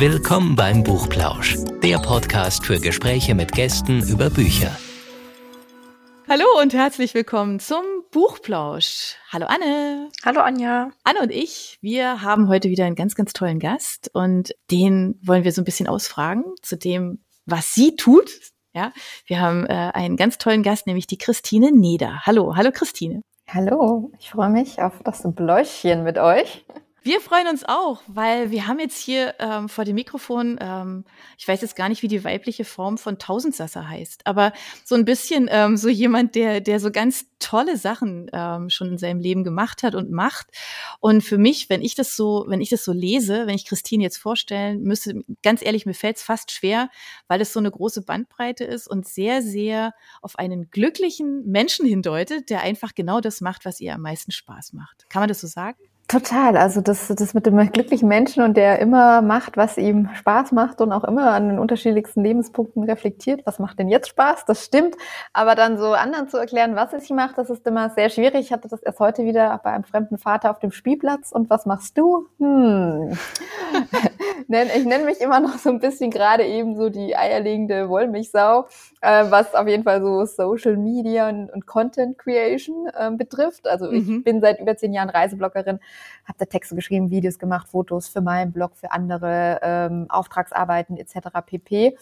Willkommen beim Buchplausch, der Podcast für Gespräche mit Gästen über Bücher. Hallo und herzlich willkommen zum Buchplausch. Hallo Anne. Hallo Anja. Anne und ich, wir haben heute wieder einen ganz, ganz tollen Gast und den wollen wir so ein bisschen ausfragen zu dem, was sie tut. Ja, wir haben äh, einen ganz tollen Gast, nämlich die Christine Neder. Hallo, hallo Christine. Hallo, ich freue mich auf das Bläuschen mit euch. Wir freuen uns auch, weil wir haben jetzt hier ähm, vor dem Mikrofon, ähm, ich weiß jetzt gar nicht, wie die weibliche Form von Tausendsasser heißt, aber so ein bisschen ähm, so jemand, der, der so ganz tolle Sachen ähm, schon in seinem Leben gemacht hat und macht. Und für mich, wenn ich das so, wenn ich das so lese, wenn ich Christine jetzt vorstellen müsste, ganz ehrlich, mir fällt es fast schwer, weil es so eine große Bandbreite ist und sehr, sehr auf einen glücklichen Menschen hindeutet, der einfach genau das macht, was ihr am meisten Spaß macht. Kann man das so sagen? Total. Also das, das mit dem glücklichen Menschen und der immer macht, was ihm Spaß macht und auch immer an den unterschiedlichsten Lebenspunkten reflektiert, was macht denn jetzt Spaß? Das stimmt. Aber dann so anderen zu erklären, was es ihm macht, das ist immer sehr schwierig. Ich hatte das erst heute wieder bei einem fremden Vater auf dem Spielplatz. Und was machst du? Hm. ich nenne mich immer noch so ein bisschen gerade eben so die eierlegende Wollmilchsau, äh, was auf jeden Fall so Social Media und, Content Creation äh, betrifft. Also ich mhm. bin seit über zehn Jahren Reisebloggerin habe da Texte geschrieben, Videos gemacht, Fotos für meinen Blog, für andere ähm, Auftragsarbeiten etc. pp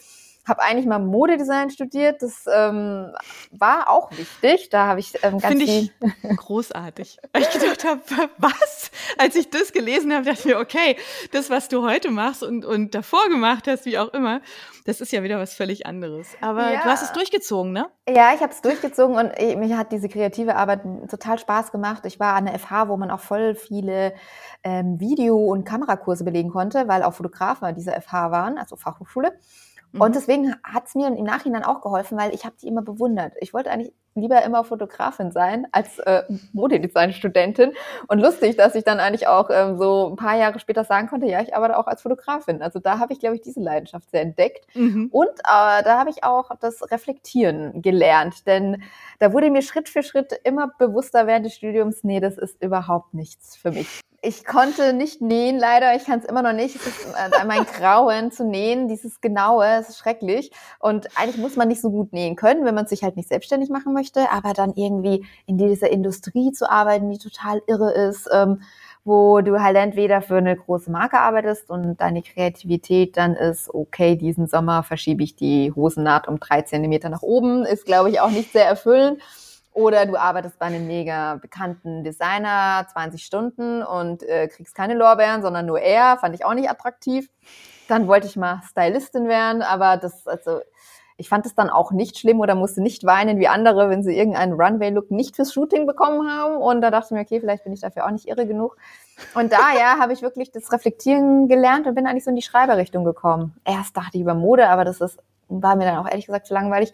habe eigentlich mal Modedesign studiert. Das ähm, war auch wichtig. Da habe ich ähm, ganz Finde ich großartig. Weil ich gedacht habe, was? Als ich das gelesen habe, dachte ich mir, okay, das, was du heute machst und, und davor gemacht hast, wie auch immer, das ist ja wieder was völlig anderes. Aber ja. du hast es durchgezogen, ne? Ja, ich habe es durchgezogen und ich, mir hat diese kreative Arbeit total Spaß gemacht. Ich war an der FH, wo man auch voll viele ähm, Video- und Kamerakurse belegen konnte, weil auch Fotografen an dieser FH waren, also Fachhochschule. Und mhm. deswegen hat es mir im Nachhinein auch geholfen, weil ich habe die immer bewundert. Ich wollte eigentlich lieber immer Fotografin sein als äh, Modedesign-Studentin. Und lustig, dass ich dann eigentlich auch ähm, so ein paar Jahre später sagen konnte, ja, ich arbeite auch als Fotografin. Also da habe ich, glaube ich, diese Leidenschaft sehr entdeckt. Mhm. Und äh, da habe ich auch das Reflektieren gelernt. Denn da wurde mir Schritt für Schritt immer bewusster während des Studiums, nee, das ist überhaupt nichts für mich ich konnte nicht nähen, leider. Ich kann es immer noch nicht. Es ist mein Grauen zu nähen, dieses Genaue, es ist schrecklich. Und eigentlich muss man nicht so gut nähen können, wenn man sich halt nicht selbstständig machen möchte, aber dann irgendwie in dieser Industrie zu arbeiten, die total irre ist, ähm, wo du halt entweder für eine große Marke arbeitest und deine Kreativität dann ist, okay, diesen Sommer verschiebe ich die Hosennaht um drei Zentimeter nach oben, ist, glaube ich, auch nicht sehr erfüllend. Oder du arbeitest bei einem mega bekannten Designer 20 Stunden und äh, kriegst keine Lorbeeren, sondern nur er. Fand ich auch nicht attraktiv. Dann wollte ich mal Stylistin werden, aber das, also, ich fand es dann auch nicht schlimm oder musste nicht weinen wie andere, wenn sie irgendeinen Runway-Look nicht fürs Shooting bekommen haben. Und da dachte ich mir, okay, vielleicht bin ich dafür auch nicht irre genug. Und da, ja, habe ich wirklich das Reflektieren gelernt und bin eigentlich so in die Schreiberrichtung gekommen. Erst dachte ich über Mode, aber das ist, war mir dann auch ehrlich gesagt zu langweilig.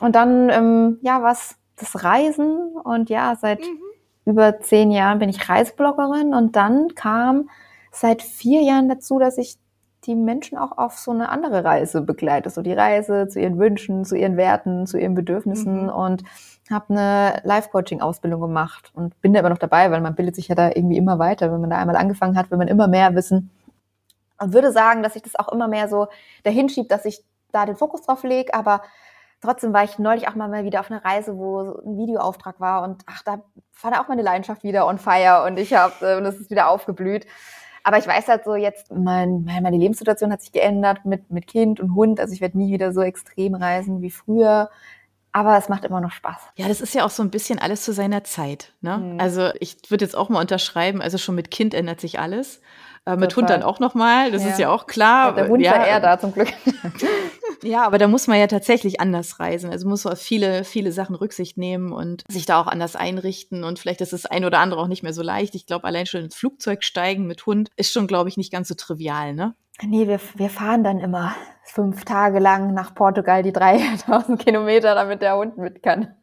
Und dann, ähm, ja, was das Reisen und ja, seit mhm. über zehn Jahren bin ich Reisebloggerin und dann kam seit vier Jahren dazu, dass ich die Menschen auch auf so eine andere Reise begleite, so die Reise zu ihren Wünschen, zu ihren Werten, zu ihren Bedürfnissen mhm. und habe eine Life-Coaching-Ausbildung gemacht und bin da immer noch dabei, weil man bildet sich ja da irgendwie immer weiter, wenn man da einmal angefangen hat, will man immer mehr wissen und würde sagen, dass ich das auch immer mehr so dahin schiebt, dass ich da den Fokus drauf lege, aber Trotzdem war ich neulich auch mal wieder auf einer Reise, wo ein Videoauftrag war und ach, da war da auch meine Leidenschaft wieder on fire und ich habe äh, und es ist wieder aufgeblüht. Aber ich weiß halt so jetzt, mein, meine Lebenssituation hat sich geändert mit, mit Kind und Hund. Also ich werde nie wieder so extrem reisen wie früher. Aber es macht immer noch Spaß. Ja, das ist ja auch so ein bisschen alles zu seiner Zeit. Ne? Mhm. Also ich würde jetzt auch mal unterschreiben, also schon mit Kind ändert sich alles. Äh, mit Hund dann auch nochmal, das ja. ist ja auch klar. Ja, der Hund ja. war eher da zum Glück. ja, aber da muss man ja tatsächlich anders reisen. Also muss man auf viele, viele Sachen Rücksicht nehmen und sich da auch anders einrichten. Und vielleicht ist das ein oder andere auch nicht mehr so leicht. Ich glaube, allein schon ins Flugzeug steigen mit Hund ist schon, glaube ich, nicht ganz so trivial, ne? Nee, wir, wir fahren dann immer fünf Tage lang nach Portugal die 3000 Kilometer, damit der Hund mit kann.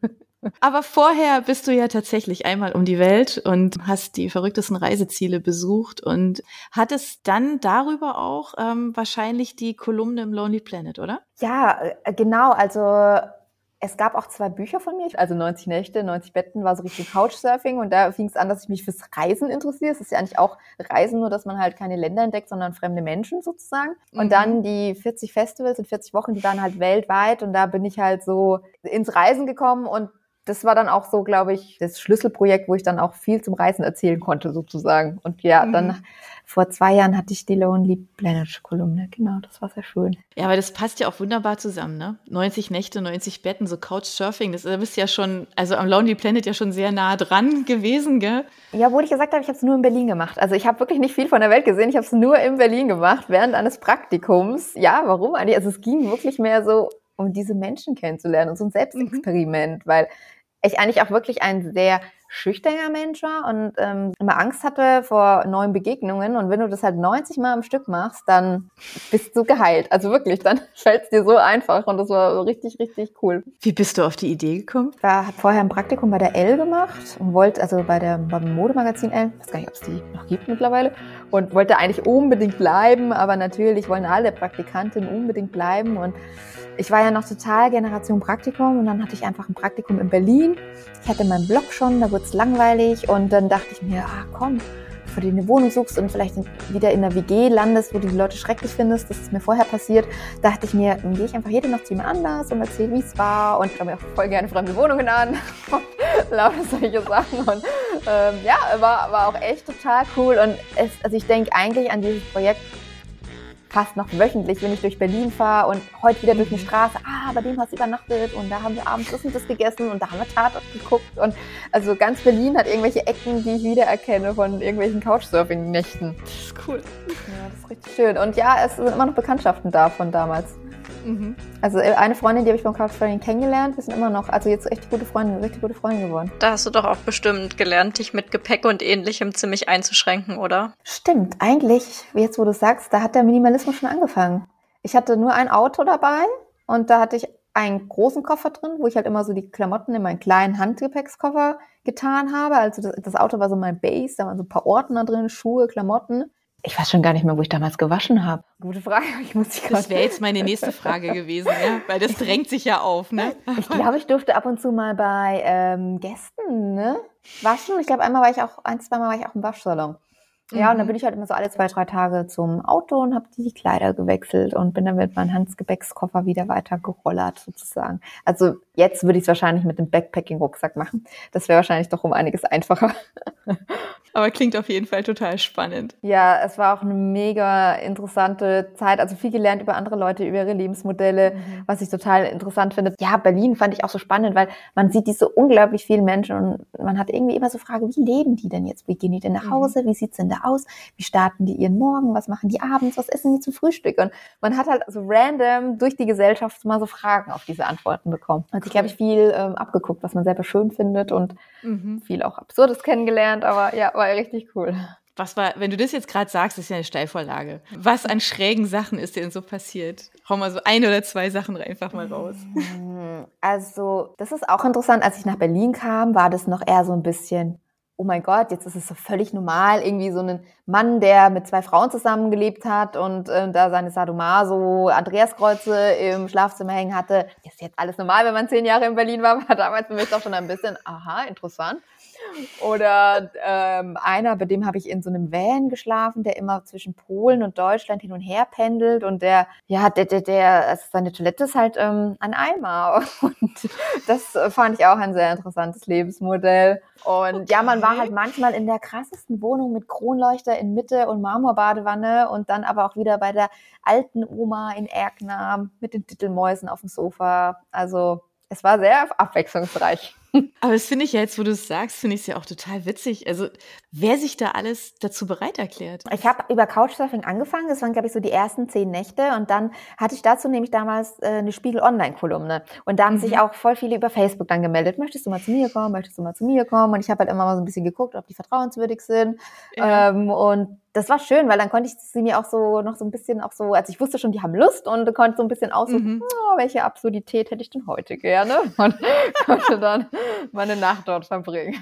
Aber vorher bist du ja tatsächlich einmal um die Welt und hast die verrücktesten Reiseziele besucht und hattest dann darüber auch ähm, wahrscheinlich die Kolumne im Lonely Planet, oder? Ja, äh, genau. Also es gab auch zwei Bücher von mir, also 90 Nächte, 90 Betten war so richtig Couchsurfing und da fing es an, dass ich mich fürs Reisen interessiere. Es ist ja eigentlich auch Reisen, nur dass man halt keine Länder entdeckt, sondern fremde Menschen sozusagen. Und mhm. dann die 40 Festivals in 40 Wochen, die waren halt weltweit und da bin ich halt so ins Reisen gekommen und das war dann auch so, glaube ich, das Schlüsselprojekt, wo ich dann auch viel zum Reisen erzählen konnte, sozusagen. Und ja, mhm. dann vor zwei Jahren hatte ich die Lonely Planet Kolumne. Genau, das war sehr schön. Ja, aber das passt ja auch wunderbar zusammen, ne? 90 Nächte, 90 Betten, so Couchsurfing, das ist ja schon, also am Lonely Planet ja schon sehr nah dran gewesen, gell? Ja, wo ich gesagt habe, ich habe es nur in Berlin gemacht. Also ich habe wirklich nicht viel von der Welt gesehen. Ich habe es nur in Berlin gemacht, während eines Praktikums. Ja, warum eigentlich? Also es ging wirklich mehr so um diese Menschen kennenzulernen und so ein mhm. Selbstexperiment, mhm. weil ich eigentlich auch wirklich ein sehr schüchterner Mensch war und ähm, immer Angst hatte vor neuen Begegnungen. Und wenn du das halt 90 Mal am Stück machst, dann bist du geheilt. Also wirklich, dann fällt es dir so einfach. Und das war richtig, richtig cool. Wie bist du auf die Idee gekommen? Ich habe vorher ein Praktikum bei der L gemacht und wollte, also bei der beim Modemagazin L, ich weiß gar nicht, ob es die noch gibt mittlerweile, und wollte eigentlich unbedingt bleiben, aber natürlich wollen alle Praktikantinnen unbedingt bleiben. Und ich war ja noch total Generation Praktikum und dann hatte ich einfach ein Praktikum in Berlin. Ich hatte meinen Blog schon, da wurde es langweilig und dann dachte ich mir, ah komm, bevor du eine Wohnung suchst und vielleicht wieder in einer WG landest, wo du die Leute schrecklich findest, das ist mir vorher passiert, dachte ich mir, gehe ich einfach jede Nacht zu jemand anders und erzähle, wie es war und ich mir auch voll gerne fremde Wohnungen an und lauter solche Sachen und ähm, ja, war, war auch echt total cool und es, also ich denke eigentlich an dieses Projekt fast noch wöchentlich, wenn ich durch Berlin fahre und heute wieder durch eine mhm. Straße, ah, bei dem hast du übernachtet und da haben wir abends das und das gegessen und da haben wir Tatort geguckt und also ganz Berlin hat irgendwelche Ecken, die ich wiedererkenne von irgendwelchen Couchsurfing-Nächten. Das ist cool. Ja, das ist richtig schön. Und ja, es sind immer noch Bekanntschaften da von damals. Mhm. Also äh, eine Freundin, die habe ich beim Couchsurfing kennengelernt. Wir sind immer noch, also jetzt echt gute Freunde, richtig gute Freunde geworden. Da hast du doch auch bestimmt gelernt, dich mit Gepäck und ähnlichem ziemlich einzuschränken, oder? Stimmt, eigentlich, jetzt wo du sagst, da hat der Minimalismus schon angefangen. Ich hatte nur ein Auto dabei und da hatte ich einen großen Koffer drin, wo ich halt immer so die Klamotten in meinen kleinen Handgepäckskoffer getan habe. Also das, das Auto war so mein Base, da waren so ein paar Ordner drin, Schuhe, Klamotten. Ich weiß schon gar nicht mehr, wo ich damals gewaschen habe. Gute Frage. Ich muss die das wäre jetzt meine nächste Frage gewesen, ja? weil das drängt sich ja auf. Ne? Ich glaube, ich durfte ab und zu mal bei ähm, Gästen ne? waschen. Ich glaube, einmal war ich auch, ein, zweimal war ich auch im Waschsalon. Ja, mhm. und dann bin ich halt immer so alle zwei, drei Tage zum Auto und habe die Kleider gewechselt und bin dann mit meinem Handgepäckskoffer wieder weiter gerollert sozusagen. Also jetzt würde ich es wahrscheinlich mit dem Backpacking-Rucksack machen. Das wäre wahrscheinlich doch um einiges einfacher. Aber klingt auf jeden Fall total spannend. Ja, es war auch eine mega interessante Zeit. Also viel gelernt über andere Leute, über ihre Lebensmodelle, mhm. was ich total interessant finde. Ja, Berlin fand ich auch so spannend, weil man sieht diese unglaublich vielen Menschen und man hat irgendwie immer so Fragen, wie leben die denn jetzt? Wie gehen die denn nach mhm. Hause? Wie sieht's denn da aus? Wie starten die ihren Morgen? Was machen die abends? Was essen die zum Frühstück? Und man hat halt so random durch die Gesellschaft mal so Fragen auf diese Antworten bekommen. Und ich habe ich viel ähm, abgeguckt, was man selber schön findet und mhm. viel auch Absurdes kennengelernt. Aber ja, war richtig cool. Was war, wenn du das jetzt gerade sagst, ist ja eine Steilvorlage. Was an schrägen Sachen ist denn so passiert? Hau mal so ein oder zwei Sachen einfach mal raus. Also, das ist auch interessant. Als ich nach Berlin kam, war das noch eher so ein bisschen, oh mein Gott, jetzt ist es so völlig normal, irgendwie so ein Mann, der mit zwei Frauen zusammengelebt hat und äh, da seine Sadomaso Andreaskreuze im Schlafzimmer hängen hatte. Ist jetzt alles normal, wenn man zehn Jahre in Berlin war, war damals für mich doch schon ein bisschen, aha, interessant. Oder ähm, einer, bei dem habe ich in so einem Van geschlafen, der immer zwischen Polen und Deutschland hin und her pendelt und der, ja, der, der, der also seine Toilette ist halt ähm, ein Eimer. Und das fand ich auch ein sehr interessantes Lebensmodell. Und okay. ja, man war halt manchmal in der krassesten Wohnung mit Kronleuchter in Mitte und Marmorbadewanne und dann aber auch wieder bei der alten Oma in Erkner mit den Titelmäusen auf dem Sofa. Also es war sehr abwechslungsreich. Aber das finde ich ja jetzt, wo du es sagst, finde ich es ja auch total witzig. Also, wer sich da alles dazu bereit erklärt. Ich habe über Couchsurfing angefangen. Das waren, glaube ich, so die ersten zehn Nächte. Und dann hatte ich dazu nämlich damals äh, eine Spiegel-Online-Kolumne. Und da haben mhm. sich auch voll viele über Facebook dann gemeldet. Möchtest du mal zu mir kommen? Möchtest du mal zu mir kommen? Und ich habe halt immer mal so ein bisschen geguckt, ob die vertrauenswürdig sind. Ja. Ähm, und das war schön, weil dann konnte ich sie mir auch so noch so ein bisschen auch so, also ich wusste schon, die haben Lust und konnte so ein bisschen aussuchen, mhm. oh, welche Absurdität hätte ich denn heute gerne? Und konnte dann meine Nacht dort verbringen.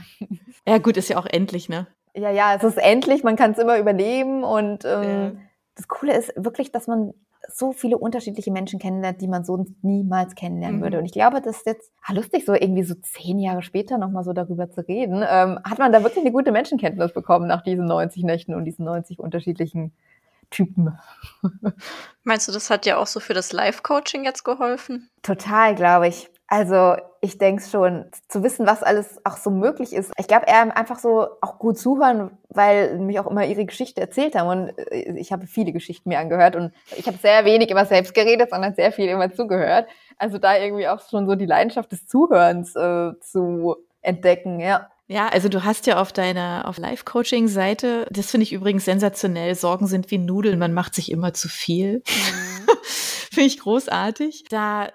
Ja, gut, ist ja auch endlich, ne? Ja, ja, es ist endlich, man kann es immer überleben und ähm, ja. das Coole ist wirklich, dass man so viele unterschiedliche Menschen kennenlernt, die man sonst niemals kennenlernen Mhm. würde. Und ich glaube, das ist jetzt ah, lustig, so irgendwie so zehn Jahre später nochmal so darüber zu reden. Ähm, hat man da wirklich eine gute Menschenkenntnis bekommen nach diesen 90 Nächten und diesen 90 unterschiedlichen Typen? Meinst du, das hat dir auch so für das Live-Coaching jetzt geholfen? Total, glaube ich. Also ich denke schon, zu wissen, was alles auch so möglich ist. Ich glaube, eher einfach so auch gut zuhören, weil mich auch immer ihre Geschichte erzählt haben. Und äh, ich habe viele Geschichten mir angehört und ich habe sehr wenig immer selbst geredet, sondern sehr viel immer zugehört. Also da irgendwie auch schon so die Leidenschaft des Zuhörens äh, zu entdecken, ja. Ja, also du hast ja auf deiner auf Live-Coaching-Seite, das finde ich übrigens sensationell, Sorgen sind wie Nudeln, man macht sich immer zu viel. finde ich großartig. Da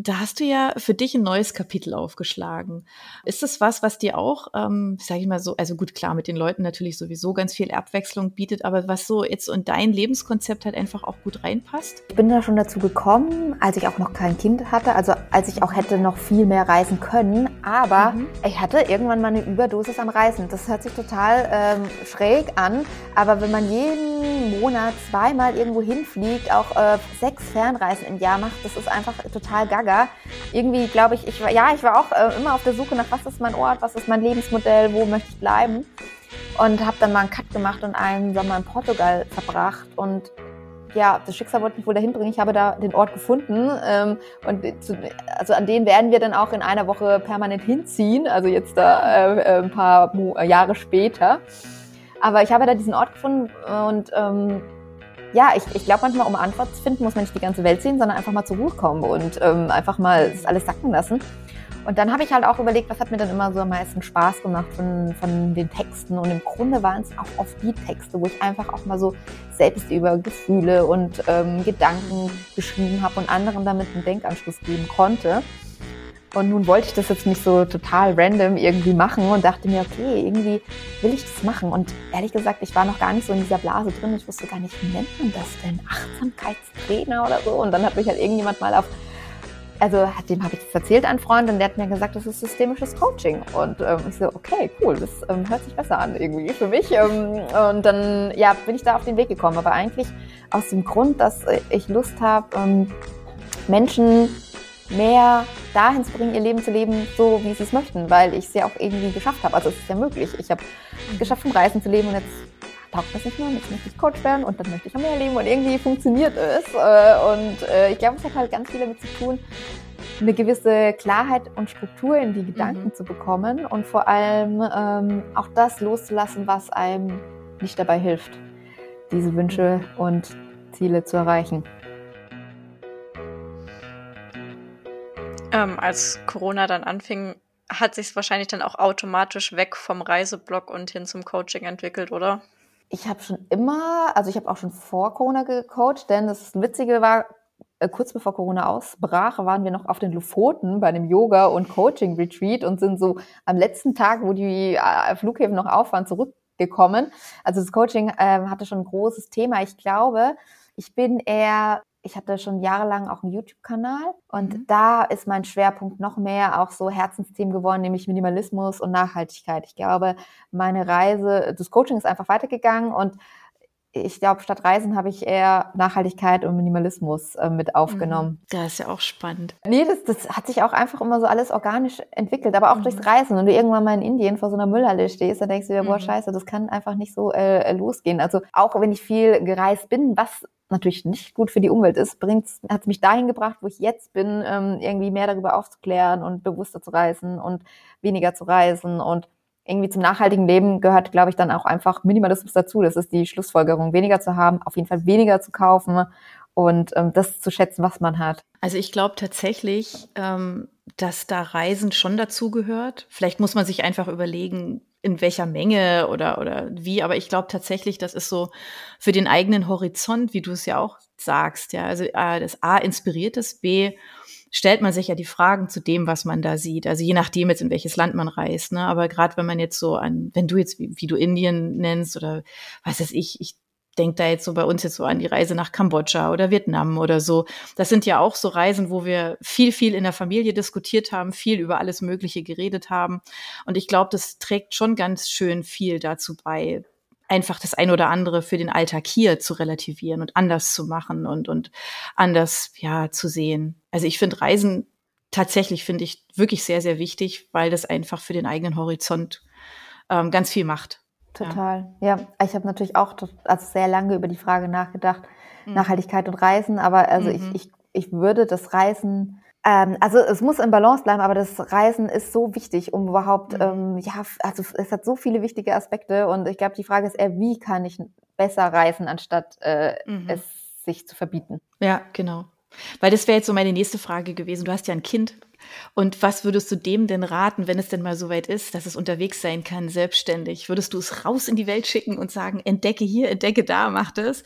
da hast du ja für dich ein neues Kapitel aufgeschlagen. Ist das was, was dir auch, ähm, sage ich mal so, also gut, klar, mit den Leuten natürlich sowieso ganz viel Abwechslung bietet, aber was so jetzt in dein Lebenskonzept halt einfach auch gut reinpasst? Ich bin da schon dazu gekommen, als ich auch noch kein Kind hatte, also als ich auch hätte noch viel mehr reisen können, aber Mhm. ich hatte irgendwann mal eine Überdosis am Reisen. Das hört sich total ähm, schräg an, aber wenn man jeden Monat zweimal irgendwo hinfliegt, auch äh, sechs Fernreisen im Jahr macht, das ist einfach total gaga. Irgendwie glaube ich, ich war, ja, ich war auch äh, immer auf der Suche nach, was ist mein Ort, was ist mein Lebensmodell, wo möchte ich bleiben und habe dann mal einen Cut gemacht und einen Sommer in Portugal verbracht und ja, das Schicksal wollte mich wohl dahin bringen. Ich habe da den Ort gefunden ähm, und zu, also an den werden wir dann auch in einer Woche permanent hinziehen. Also jetzt da äh, äh, ein paar Jahre später. Aber ich habe da diesen Ort gefunden und ähm, ja, ich, ich glaube manchmal, um Antwort zu finden, muss man nicht die ganze Welt sehen, sondern einfach mal zur Ruhe kommen und ähm, einfach mal das alles sacken lassen. Und dann habe ich halt auch überlegt, was hat mir dann immer so am meisten Spaß gemacht von, von den Texten. Und im Grunde waren es auch oft die Texte, wo ich einfach auch mal so selbst über Gefühle und ähm, Gedanken geschrieben habe und anderen damit einen Denkanschluss geben konnte. Und nun wollte ich das jetzt nicht so total random irgendwie machen und dachte mir, okay, irgendwie will ich das machen. Und ehrlich gesagt, ich war noch gar nicht so in dieser Blase drin. Ich wusste gar nicht, wie nennt man das denn? Achtsamkeitstrainer oder so. Und dann hat mich halt irgendjemand mal auf also dem habe ich das erzählt einen Freund und der hat mir gesagt, das ist systemisches Coaching. Und ähm, ich so, okay, cool, das ähm, hört sich besser an irgendwie für mich. Ähm, und dann ja, bin ich da auf den Weg gekommen. Aber eigentlich aus dem Grund, dass ich Lust habe, ähm, Menschen mehr dahin zu bringen, ihr Leben zu leben, so wie sie es möchten, weil ich es ja auch irgendwie geschafft habe. Also es ist ja möglich. Ich habe es geschafft, vom Reisen zu leben und jetzt taugt das nicht mehr, jetzt möchte ich Coach werden und dann möchte ich noch mehr leben und irgendwie funktioniert es. Äh, Und äh, ich glaube, es hat halt ganz viel damit zu tun, eine gewisse Klarheit und Struktur in die Gedanken Mhm. zu bekommen und vor allem ähm, auch das loszulassen, was einem nicht dabei hilft, diese Wünsche und Ziele zu erreichen. Ähm, als Corona dann anfing, hat sich wahrscheinlich dann auch automatisch weg vom Reiseblock und hin zum Coaching entwickelt, oder? Ich habe schon immer, also ich habe auch schon vor Corona gecoacht, denn das Witzige war, äh, kurz bevor Corona ausbrach, waren wir noch auf den Lofoten bei einem Yoga- und Coaching-Retreat und sind so am letzten Tag, wo die äh, Flughäfen noch auf waren, zurückgekommen. Also das Coaching ähm, hatte schon ein großes Thema. Ich glaube, ich bin eher, ich hatte schon jahrelang auch einen YouTube-Kanal und Mhm. da ist mein Schwerpunkt noch mehr auch so Herzensthemen geworden, nämlich Minimalismus und Nachhaltigkeit. Ich glaube, meine Reise, das Coaching ist einfach weitergegangen und ich glaube, statt Reisen habe ich eher Nachhaltigkeit und Minimalismus äh, mit aufgenommen. Ja, ist ja auch spannend. Nee, das, das hat sich auch einfach immer so alles organisch entwickelt, aber auch Mhm. durchs Reisen. Wenn du irgendwann mal in Indien vor so einer Müllhalle stehst, dann denkst du dir, boah, Mhm. scheiße, das kann einfach nicht so äh, losgehen. Also auch wenn ich viel gereist bin, was natürlich nicht gut für die Umwelt ist, hat mich dahin gebracht, wo ich jetzt bin, ähm, irgendwie mehr darüber aufzuklären und bewusster zu reisen und weniger zu reisen und irgendwie zum nachhaltigen Leben gehört, glaube ich, dann auch einfach Minimalismus dazu. Das ist die Schlussfolgerung, weniger zu haben, auf jeden Fall weniger zu kaufen und ähm, das zu schätzen, was man hat. Also ich glaube tatsächlich, ähm, dass da Reisen schon dazugehört. Vielleicht muss man sich einfach überlegen, in welcher Menge oder, oder wie, aber ich glaube tatsächlich, das ist so für den eigenen Horizont, wie du es ja auch sagst, ja. Also äh, das A inspiriert es, B stellt man sich ja die Fragen zu dem, was man da sieht. Also je nachdem jetzt, in welches Land man reist. Ne? Aber gerade wenn man jetzt so an, wenn du jetzt, wie, wie du Indien nennst oder was weiß ich, ich denke da jetzt so bei uns jetzt so an die Reise nach Kambodscha oder Vietnam oder so. Das sind ja auch so Reisen, wo wir viel, viel in der Familie diskutiert haben, viel über alles Mögliche geredet haben. Und ich glaube, das trägt schon ganz schön viel dazu bei, einfach das ein oder andere für den Alltag hier zu relativieren und anders zu machen und, und anders, ja, zu sehen. Also ich finde Reisen tatsächlich, finde ich wirklich sehr, sehr wichtig, weil das einfach für den eigenen Horizont ähm, ganz viel macht. Total. Ja, ja ich habe natürlich auch also sehr lange über die Frage nachgedacht, mhm. Nachhaltigkeit und Reisen, aber also mhm. ich, ich, ich würde das Reisen ähm, also es muss im Balance bleiben, aber das Reisen ist so wichtig, um überhaupt, mhm. ähm, ja, also es hat so viele wichtige Aspekte und ich glaube, die Frage ist eher, wie kann ich besser reisen, anstatt äh, mhm. es sich zu verbieten. Ja, genau. Weil das wäre jetzt so meine nächste Frage gewesen. Du hast ja ein Kind. Und was würdest du dem denn raten, wenn es denn mal so weit ist, dass es unterwegs sein kann, selbstständig? Würdest du es raus in die Welt schicken und sagen, entdecke hier, entdecke da, mach das?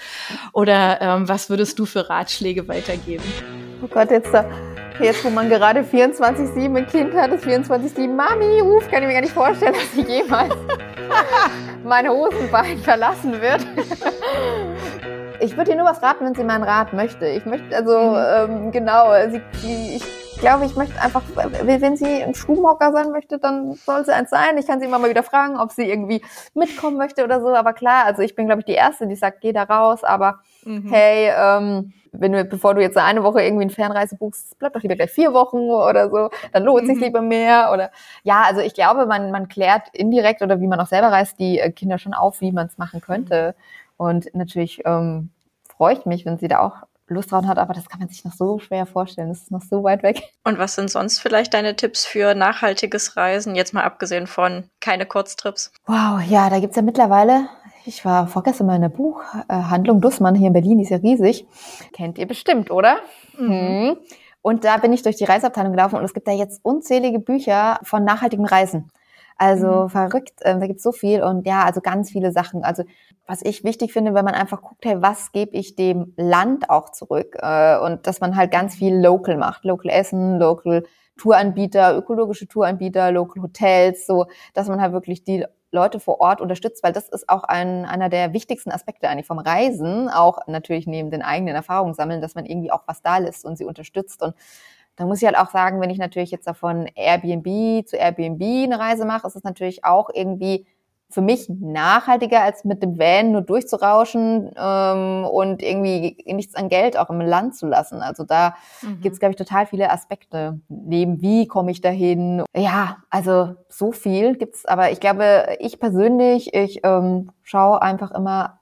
Oder ähm, was würdest du für Ratschläge weitergeben? Oh Gott, jetzt da. Jetzt, wo man gerade 24-7 ein Kind hat, ist 24-7 Mami ruft, kann ich mir gar nicht vorstellen, dass sie jemals meine Hosenbein verlassen wird. ich würde ihr nur was raten, wenn sie meinen Rat möchte. Ich möchte, also, mhm. ähm, genau, sie, sie, ich glaube, ich möchte einfach, wenn sie ein Schuhmocker sein möchte, dann soll sie eins sein. Ich kann sie immer mal wieder fragen, ob sie irgendwie mitkommen möchte oder so. Aber klar, also ich bin, glaube ich, die Erste, die sagt, geh da raus. Aber mhm. hey, ähm, wenn du, bevor du jetzt eine Woche irgendwie eine Fernreise buchst, bleib doch lieber gleich vier Wochen oder so, dann lohnt mhm. sich lieber mehr oder ja, also ich glaube, man, man klärt indirekt oder wie man auch selber reist, die äh, Kinder schon auf, wie man es machen könnte. Und natürlich ähm, freue ich mich, wenn sie da auch Lust drauf hat, aber das kann man sich noch so schwer vorstellen. Das ist noch so weit weg. Und was sind sonst vielleicht deine Tipps für nachhaltiges Reisen? Jetzt mal abgesehen von keine Kurztrips. Wow, ja, da gibt's ja mittlerweile ich war vorgestern mal in der Buchhandlung Dussmann hier in Berlin, die ist ja riesig. Kennt ihr bestimmt, oder? Mhm. mhm. Und da bin ich durch die Reiseabteilung gelaufen und es gibt da jetzt unzählige Bücher von nachhaltigen Reisen. Also mhm. verrückt, äh, da gibt's so viel und ja, also ganz viele Sachen. Also was ich wichtig finde, wenn man einfach guckt, hey, was gebe ich dem Land auch zurück? Äh, und dass man halt ganz viel local macht. Local Essen, local Touranbieter, ökologische Touranbieter, local Hotels, so, dass man halt wirklich die Leute vor Ort unterstützt, weil das ist auch ein, einer der wichtigsten Aspekte eigentlich vom Reisen, auch natürlich neben den eigenen Erfahrungen sammeln, dass man irgendwie auch was da lässt und sie unterstützt. Und da muss ich halt auch sagen, wenn ich natürlich jetzt davon Airbnb zu Airbnb eine Reise mache, ist es natürlich auch irgendwie für mich nachhaltiger, als mit dem Van nur durchzurauschen ähm, und irgendwie nichts an Geld auch im Land zu lassen. Also da mhm. gibt es, glaube ich, total viele Aspekte. Neben wie komme ich dahin? Ja, also so viel gibt's. Aber ich glaube, ich persönlich, ich ähm, schaue einfach immer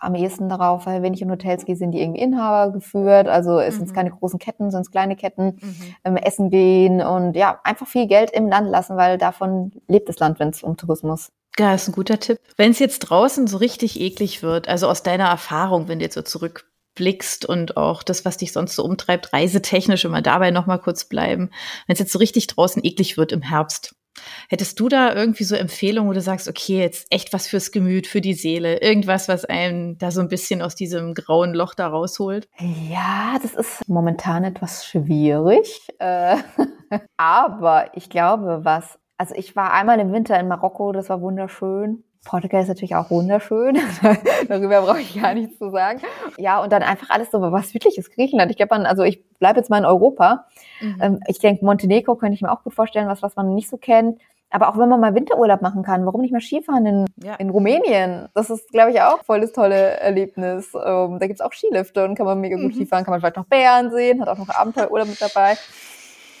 am ehesten darauf, weil wenn ich in Hotels gehe, sind die irgendwie Inhaber geführt. Also es mhm. sind keine großen Ketten, sind es kleine Ketten. Mhm. Ähm, essen gehen und ja, einfach viel Geld im Land lassen, weil davon lebt das Land, wenn es um Tourismus ja, ist ein guter Tipp. Wenn es jetzt draußen so richtig eklig wird, also aus deiner Erfahrung, wenn du jetzt so zurückblickst und auch das, was dich sonst so umtreibt, reisetechnisch immer dabei nochmal kurz bleiben, wenn es jetzt so richtig draußen eklig wird im Herbst, hättest du da irgendwie so Empfehlungen, wo du sagst, okay, jetzt echt was fürs Gemüt, für die Seele, irgendwas, was einen da so ein bisschen aus diesem grauen Loch da rausholt? Ja, das ist momentan etwas schwierig, äh, aber ich glaube, was also ich war einmal im Winter in Marokko, das war wunderschön. Portugal ist natürlich auch wunderschön. Darüber brauche ich gar nichts zu sagen. Ja, und dann einfach alles so was südliches Griechenland. Ich glaube, also ich bleibe jetzt mal in Europa. Mhm. Ähm, ich denke, Montenegro könnte ich mir auch gut vorstellen, was, was man nicht so kennt. Aber auch wenn man mal Winterurlaub machen kann, warum nicht mal Skifahren in, ja. in Rumänien? Das ist, glaube ich, auch voll das tolle Erlebnis. Ähm, da gibt's auch Skilifte und kann man mega gut mhm. Skifahren, kann man vielleicht noch Bären sehen, hat auch noch Abenteuerurlaub mit dabei.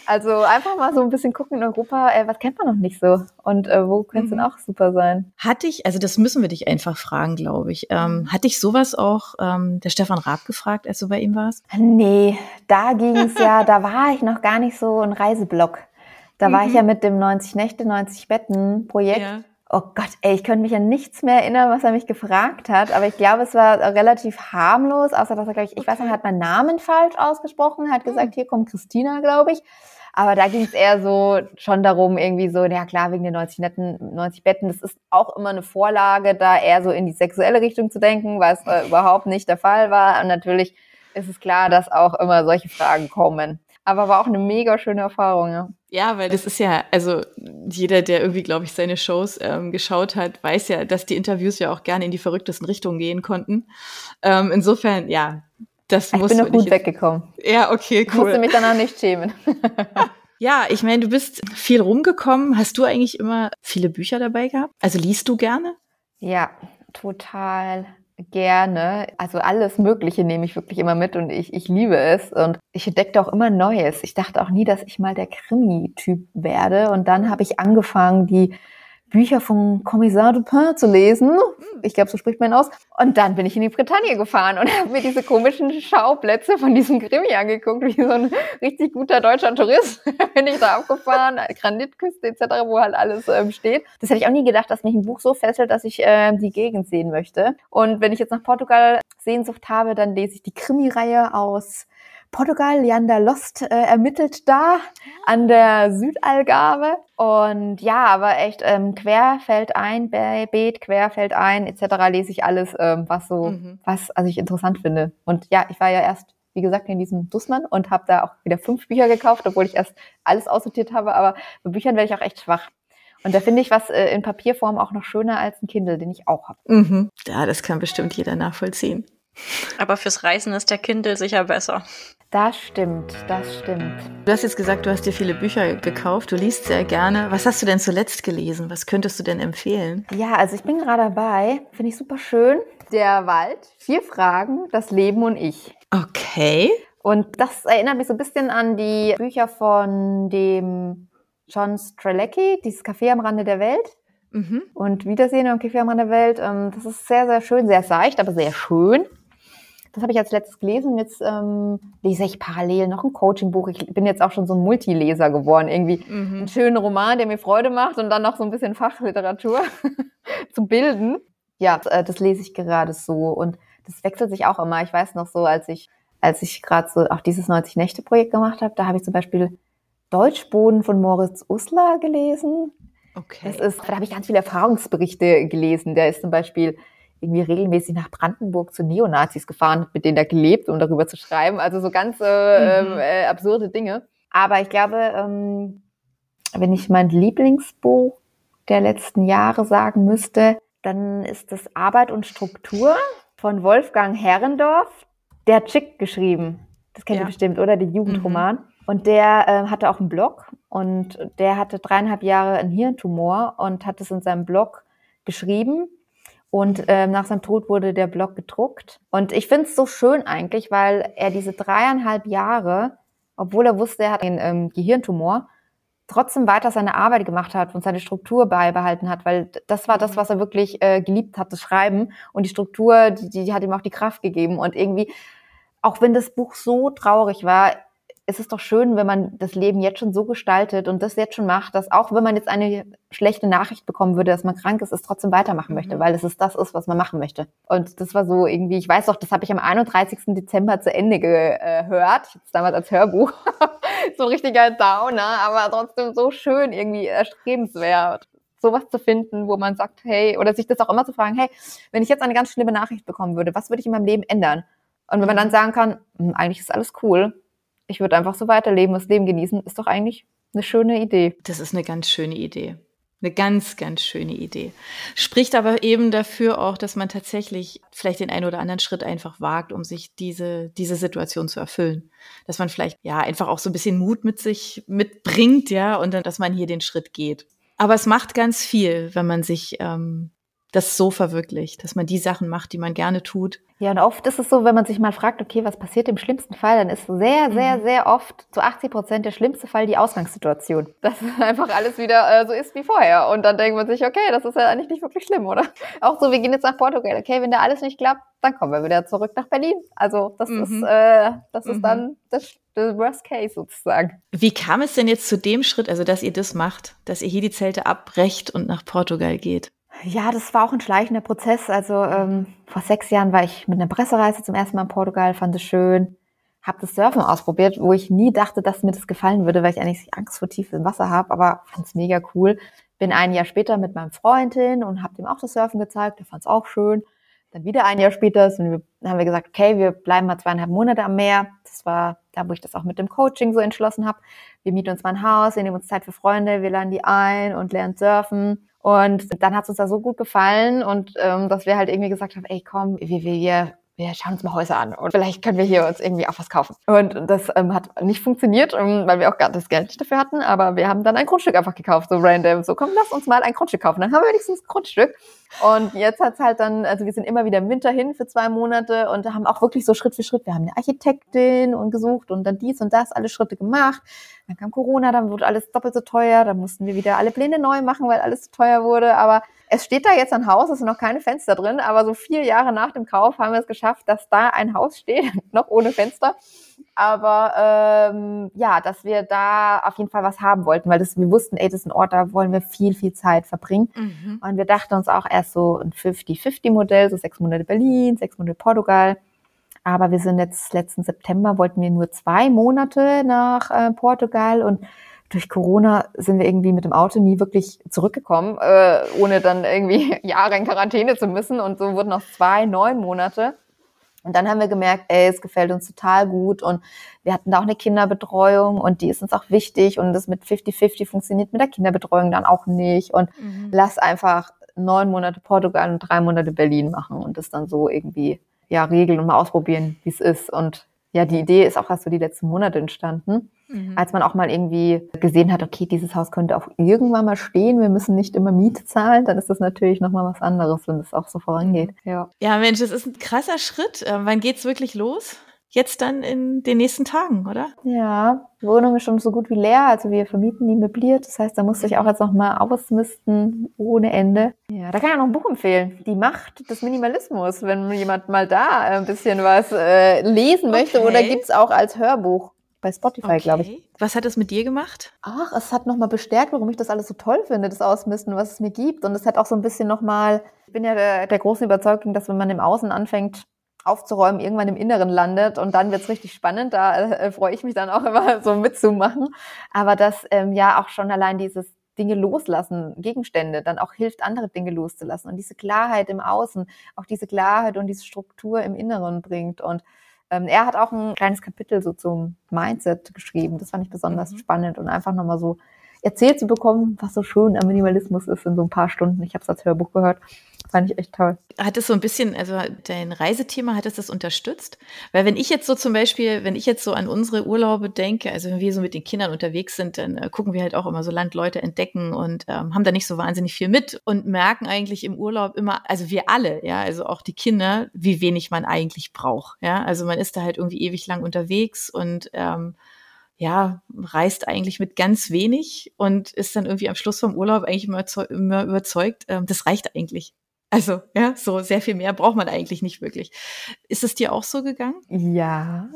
Also einfach mal so ein bisschen gucken in Europa, äh, was kennt man noch nicht so und äh, wo könnte es mhm. denn auch super sein? Hatte ich, also das müssen wir dich einfach fragen, glaube ich. Ähm, mhm. hatte ich sowas auch ähm, der Stefan Raab gefragt, als du bei ihm warst? Nee, da ging es ja, da war ich noch gar nicht so ein Reiseblock. Da mhm. war ich ja mhm. mit dem 90 Nächte, 90 Betten Projekt. Ja. Oh Gott, ey, ich könnte mich an nichts mehr erinnern, was er mich gefragt hat, aber ich glaube, es war relativ harmlos, außer dass er, glaube ich, ich weiß nicht, hat meinen Namen falsch ausgesprochen, hat gesagt, hier kommt Christina, glaube ich. Aber da ging es eher so schon darum, irgendwie so, ja klar, wegen den 90 netten, 90 Betten, das ist auch immer eine Vorlage, da eher so in die sexuelle Richtung zu denken, was äh, überhaupt nicht der Fall war. Und natürlich ist es klar, dass auch immer solche Fragen kommen. Aber war auch eine mega schöne Erfahrung, ja. Ja, weil das ist ja, also jeder, der irgendwie, glaube ich, seine Shows ähm, geschaut hat, weiß ja, dass die Interviews ja auch gerne in die verrücktesten Richtungen gehen konnten. Ähm, insofern, ja, das ich muss bin noch gut weggekommen. Ja, okay, cool. Ich musste mich danach nicht schämen. ja, ich meine, du bist viel rumgekommen. Hast du eigentlich immer viele Bücher dabei gehabt? Also liest du gerne? Ja, total gerne. Also alles Mögliche nehme ich wirklich immer mit und ich, ich liebe es. Und ich entdeckte auch immer Neues. Ich dachte auch nie, dass ich mal der Krimi-Typ werde. Und dann habe ich angefangen, die Bücher von Kommissar Dupin zu lesen. Ich glaube, so spricht man aus. Und dann bin ich in die Bretagne gefahren und habe mir diese komischen Schauplätze von diesem Krimi angeguckt, wie so ein richtig guter deutscher Tourist. bin ich da abgefahren, Granitküste etc., wo halt alles ähm, steht. Das hätte ich auch nie gedacht, dass mich ein Buch so fesselt, dass ich äh, die Gegend sehen möchte. Und wenn ich jetzt nach Portugal Sehnsucht habe, dann lese ich die Krimi-Reihe aus Portugal, Leander Lost äh, ermittelt da an der Südalgarve. Und ja, aber echt ähm, querfeld ein, Beet, querfeld ein, etc. lese ich alles, ähm, was so, mhm. was also ich interessant finde. Und ja, ich war ja erst wie gesagt, in diesem Dussmann und habe da auch wieder fünf Bücher gekauft, obwohl ich erst alles aussortiert habe. Aber bei Büchern werde ich auch echt schwach. Und da finde ich was äh, in Papierform auch noch schöner als ein Kindle, den ich auch habe. Mhm. Ja, das kann bestimmt jeder nachvollziehen. Aber fürs Reisen ist der Kindle sicher besser. Das stimmt, das stimmt. Du hast jetzt gesagt, du hast dir viele Bücher gekauft, du liest sehr gerne. Was hast du denn zuletzt gelesen? Was könntest du denn empfehlen? Ja, also ich bin gerade dabei, finde ich super schön. Der Wald, vier Fragen, das Leben und ich. Okay. Und das erinnert mich so ein bisschen an die Bücher von dem John Strelecki, dieses Café am Rande der Welt. Mhm. Und Wiedersehen am Café am Rande der Welt. Ähm, das ist sehr, sehr schön, sehr seicht, aber sehr schön. Das habe ich als letztes gelesen. Jetzt ähm, lese ich parallel noch ein Coaching-Buch. Ich bin jetzt auch schon so ein Multileser geworden. Irgendwie mhm. einen schönen Roman, der mir Freude macht und dann noch so ein bisschen Fachliteratur zu bilden. Ja, äh, das lese ich gerade so und das wechselt sich auch immer. Ich weiß noch so, als ich als ich gerade so auch dieses 90 Nächte Projekt gemacht habe, da habe ich zum Beispiel Deutschboden von Moritz Uslar gelesen. Okay. Das ist, da habe ich ganz viele Erfahrungsberichte gelesen. Der ist zum Beispiel irgendwie regelmäßig nach Brandenburg zu Neonazis gefahren, mit denen er gelebt, um darüber zu schreiben. Also so ganz äh, mhm. äh, absurde Dinge. Aber ich glaube, ähm, wenn ich mein Lieblingsbuch der letzten Jahre sagen müsste, dann ist das Arbeit und Struktur von Wolfgang Herrendorf. Der hat Chick geschrieben. Das kennt ja. ihr bestimmt, oder? Den Jugendroman. Mhm. Und der äh, hatte auch einen Blog und der hatte dreieinhalb Jahre einen Hirntumor und hat es in seinem Blog geschrieben und ähm, nach seinem Tod wurde der Blog gedruckt. Und ich finde es so schön eigentlich, weil er diese dreieinhalb Jahre, obwohl er wusste, er hat einen ähm, Gehirntumor, trotzdem weiter seine Arbeit gemacht hat und seine Struktur beibehalten hat, weil das war das, was er wirklich äh, geliebt hat, das Schreiben. Und die Struktur, die, die hat ihm auch die Kraft gegeben. Und irgendwie, auch wenn das Buch so traurig war, es ist doch schön, wenn man das Leben jetzt schon so gestaltet und das jetzt schon macht, dass auch wenn man jetzt eine schlechte Nachricht bekommen würde, dass man krank ist, es trotzdem weitermachen möchte, mhm. weil es ist das ist, was man machen möchte. Und das war so irgendwie, ich weiß doch, das habe ich am 31. Dezember zu Ende gehört. Es damals als Hörbuch. so ein richtiger Downer, aber trotzdem so schön irgendwie erstrebenswert sowas zu finden, wo man sagt, hey, oder sich das auch immer zu fragen, hey, wenn ich jetzt eine ganz schlimme Nachricht bekommen würde, was würde ich in meinem Leben ändern? Und wenn man dann sagen kann, hm, eigentlich ist alles cool, ich würde einfach so weiterleben, das Leben genießen, ist doch eigentlich eine schöne Idee. Das ist eine ganz schöne Idee. Eine ganz, ganz schöne Idee. Spricht aber eben dafür auch, dass man tatsächlich vielleicht den einen oder anderen Schritt einfach wagt, um sich diese, diese Situation zu erfüllen. Dass man vielleicht, ja, einfach auch so ein bisschen Mut mit sich mitbringt, ja, und dann, dass man hier den Schritt geht. Aber es macht ganz viel, wenn man sich ähm, das so verwirklicht, dass man die Sachen macht, die man gerne tut. Ja, und oft ist es so, wenn man sich mal fragt, okay, was passiert im schlimmsten Fall, dann ist sehr, sehr, mhm. sehr oft zu 80 Prozent der schlimmste Fall die Ausgangssituation. Dass einfach alles wieder äh, so ist wie vorher. Und dann denkt man sich, okay, das ist ja eigentlich nicht wirklich schlimm, oder? Auch so, wir gehen jetzt nach Portugal. Okay, wenn da alles nicht klappt, dann kommen wir wieder zurück nach Berlin. Also das mhm. ist, äh, das ist mhm. dann das, das Worst Case sozusagen. Wie kam es denn jetzt zu dem Schritt, also dass ihr das macht, dass ihr hier die Zelte abbrecht und nach Portugal geht? Ja, das war auch ein schleichender Prozess. Also ähm, vor sechs Jahren war ich mit einer Pressereise zum ersten Mal in Portugal, fand es schön, habe das Surfen ausprobiert, wo ich nie dachte, dass mir das gefallen würde, weil ich eigentlich Angst vor tiefem Wasser habe, aber fand es mega cool. Bin ein Jahr später mit meinem Freund hin und habe ihm auch das Surfen gezeigt, der fand es auch schön. Dann wieder ein Jahr später wir, haben wir gesagt, okay, wir bleiben mal zweieinhalb Monate am Meer. Das war da, wo ich das auch mit dem Coaching so entschlossen habe. Wir mieten uns mal ein Haus, wir nehmen uns Zeit für Freunde, wir laden die ein und lernen surfen. Und dann hat es uns da so gut gefallen und ähm, dass wir halt irgendwie gesagt haben, ey komm, wir, wir, wir schauen uns mal Häuser an und vielleicht können wir hier uns irgendwie auch was kaufen. Und das ähm, hat nicht funktioniert, ähm, weil wir auch gar das Geld nicht dafür hatten, aber wir haben dann ein Grundstück einfach gekauft, so random. So, komm, lass uns mal ein Grundstück kaufen. Dann haben wir wenigstens ein Grundstück. Und jetzt hat's halt dann, also wir sind immer wieder im Winter hin für zwei Monate und haben auch wirklich so Schritt für Schritt, wir haben eine Architektin und gesucht und dann dies und das, alle Schritte gemacht. Dann kam Corona, dann wurde alles doppelt so teuer, dann mussten wir wieder alle Pläne neu machen, weil alles zu teuer wurde. Aber es steht da jetzt ein Haus, es sind noch keine Fenster drin, aber so vier Jahre nach dem Kauf haben wir es geschafft, dass da ein Haus steht, noch ohne Fenster. Aber ähm, ja, dass wir da auf jeden Fall was haben wollten, weil das, wir wussten, ey, das ist ein Ort, da wollen wir viel, viel Zeit verbringen. Mhm. Und wir dachten uns auch erst so ein 50-50-Modell, so sechs Monate Berlin, sechs Monate Portugal. Aber wir sind jetzt letzten September, wollten wir nur zwei Monate nach äh, Portugal und durch Corona sind wir irgendwie mit dem Auto nie wirklich zurückgekommen, äh, ohne dann irgendwie Jahre in Quarantäne zu müssen. Und so wurden noch zwei, neun Monate. Und dann haben wir gemerkt, ey, es gefällt uns total gut und wir hatten da auch eine Kinderbetreuung und die ist uns auch wichtig und das mit 50-50 funktioniert mit der Kinderbetreuung dann auch nicht und mhm. lass einfach neun Monate Portugal und drei Monate Berlin machen und das dann so irgendwie ja regeln und mal ausprobieren, wie es ist. Und ja, die Idee ist auch erst so die letzten Monate entstanden, mhm. als man auch mal irgendwie gesehen hat, okay, dieses Haus könnte auch irgendwann mal stehen, wir müssen nicht immer Miete zahlen, dann ist das natürlich nochmal was anderes, wenn es auch so vorangeht. Ja. ja, Mensch, das ist ein krasser Schritt. Äh, wann geht's wirklich los? jetzt dann in den nächsten Tagen, oder? Ja, die Wohnung ist schon so gut wie leer, also wir vermieten die möbliert. Das heißt, da musste ich auch jetzt noch mal ausmisten ohne Ende. Ja, da kann ich auch noch ein Buch empfehlen. Die Macht des Minimalismus, wenn jemand mal da ein bisschen was äh, lesen möchte okay. oder gibt's auch als Hörbuch bei Spotify, okay. glaube ich. Was hat es mit dir gemacht? Ach, es hat nochmal bestärkt, warum ich das alles so toll finde, das Ausmisten, was es mir gibt. Und es hat auch so ein bisschen nochmal, ich bin ja der, der großen Überzeugung, dass wenn man im Außen anfängt, aufzuräumen, irgendwann im Inneren landet und dann wird's richtig spannend. Da äh, freue ich mich dann auch immer so mitzumachen. Aber dass ähm, ja auch schon allein dieses Dinge loslassen, Gegenstände, dann auch hilft, andere Dinge loszulassen und diese Klarheit im Außen, auch diese Klarheit und diese Struktur im Inneren bringt. Und er hat auch ein kleines Kapitel so zum Mindset geschrieben. Das fand ich besonders mhm. spannend und einfach nochmal so erzählt zu bekommen, was so schön am Minimalismus ist in so ein paar Stunden. Ich habe es als Hörbuch gehört. Fand ich echt toll. Hat es so ein bisschen, also dein Reisethema, hat es das unterstützt? Weil wenn ich jetzt so zum Beispiel, wenn ich jetzt so an unsere Urlaube denke, also wenn wir so mit den Kindern unterwegs sind, dann äh, gucken wir halt auch immer so Landleute entdecken und ähm, haben da nicht so wahnsinnig viel mit und merken eigentlich im Urlaub immer, also wir alle, ja, also auch die Kinder, wie wenig man eigentlich braucht. Ja, also man ist da halt irgendwie ewig lang unterwegs und ähm, ja, reist eigentlich mit ganz wenig und ist dann irgendwie am Schluss vom Urlaub eigentlich immer, immer überzeugt, ähm, das reicht eigentlich. Also, ja, so sehr viel mehr braucht man eigentlich nicht wirklich. Ist es dir auch so gegangen? Ja,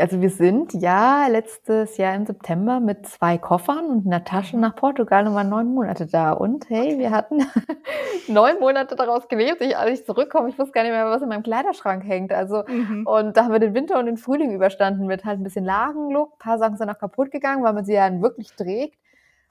also wir sind ja letztes Jahr im September mit zwei Koffern und einer Tasche nach Portugal und waren neun Monate da. Und hey, wir hatten neun Monate daraus gelebt. Ich, als ich zurückkomme, ich wusste gar nicht mehr, was in meinem Kleiderschrank hängt. Also, mhm. und da haben wir den Winter und den Frühling überstanden mit halt ein bisschen Lagenlook. Ein paar Sachen sind auch kaputt gegangen, weil man sie ja wirklich trägt.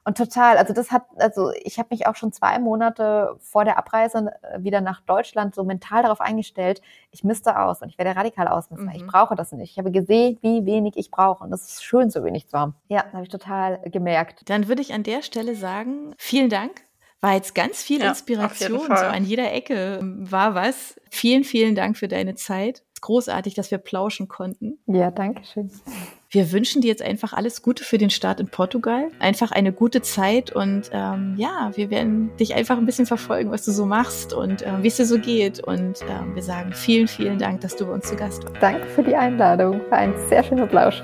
Und total, also das hat, also ich habe mich auch schon zwei Monate vor der Abreise äh, wieder nach Deutschland so mental darauf eingestellt, ich müsste aus und ich werde radikal ausmisten. Mhm. Ich brauche das nicht. Ich habe gesehen, wie wenig ich brauche und es ist schön, so wenig zu haben. Ja, habe ich total gemerkt. Dann würde ich an der Stelle sagen, vielen Dank. War jetzt ganz viel ja, Inspiration, so an jeder Ecke war was. Vielen, vielen Dank für deine Zeit. Großartig, dass wir plauschen konnten. Ja, danke schön. Wir wünschen dir jetzt einfach alles Gute für den Start in Portugal. Einfach eine gute Zeit und ähm, ja, wir werden dich einfach ein bisschen verfolgen, was du so machst und äh, wie es dir so geht. Und äh, wir sagen vielen, vielen Dank, dass du bei uns zu Gast warst. Danke für die Einladung. War ein sehr schöner Plausch.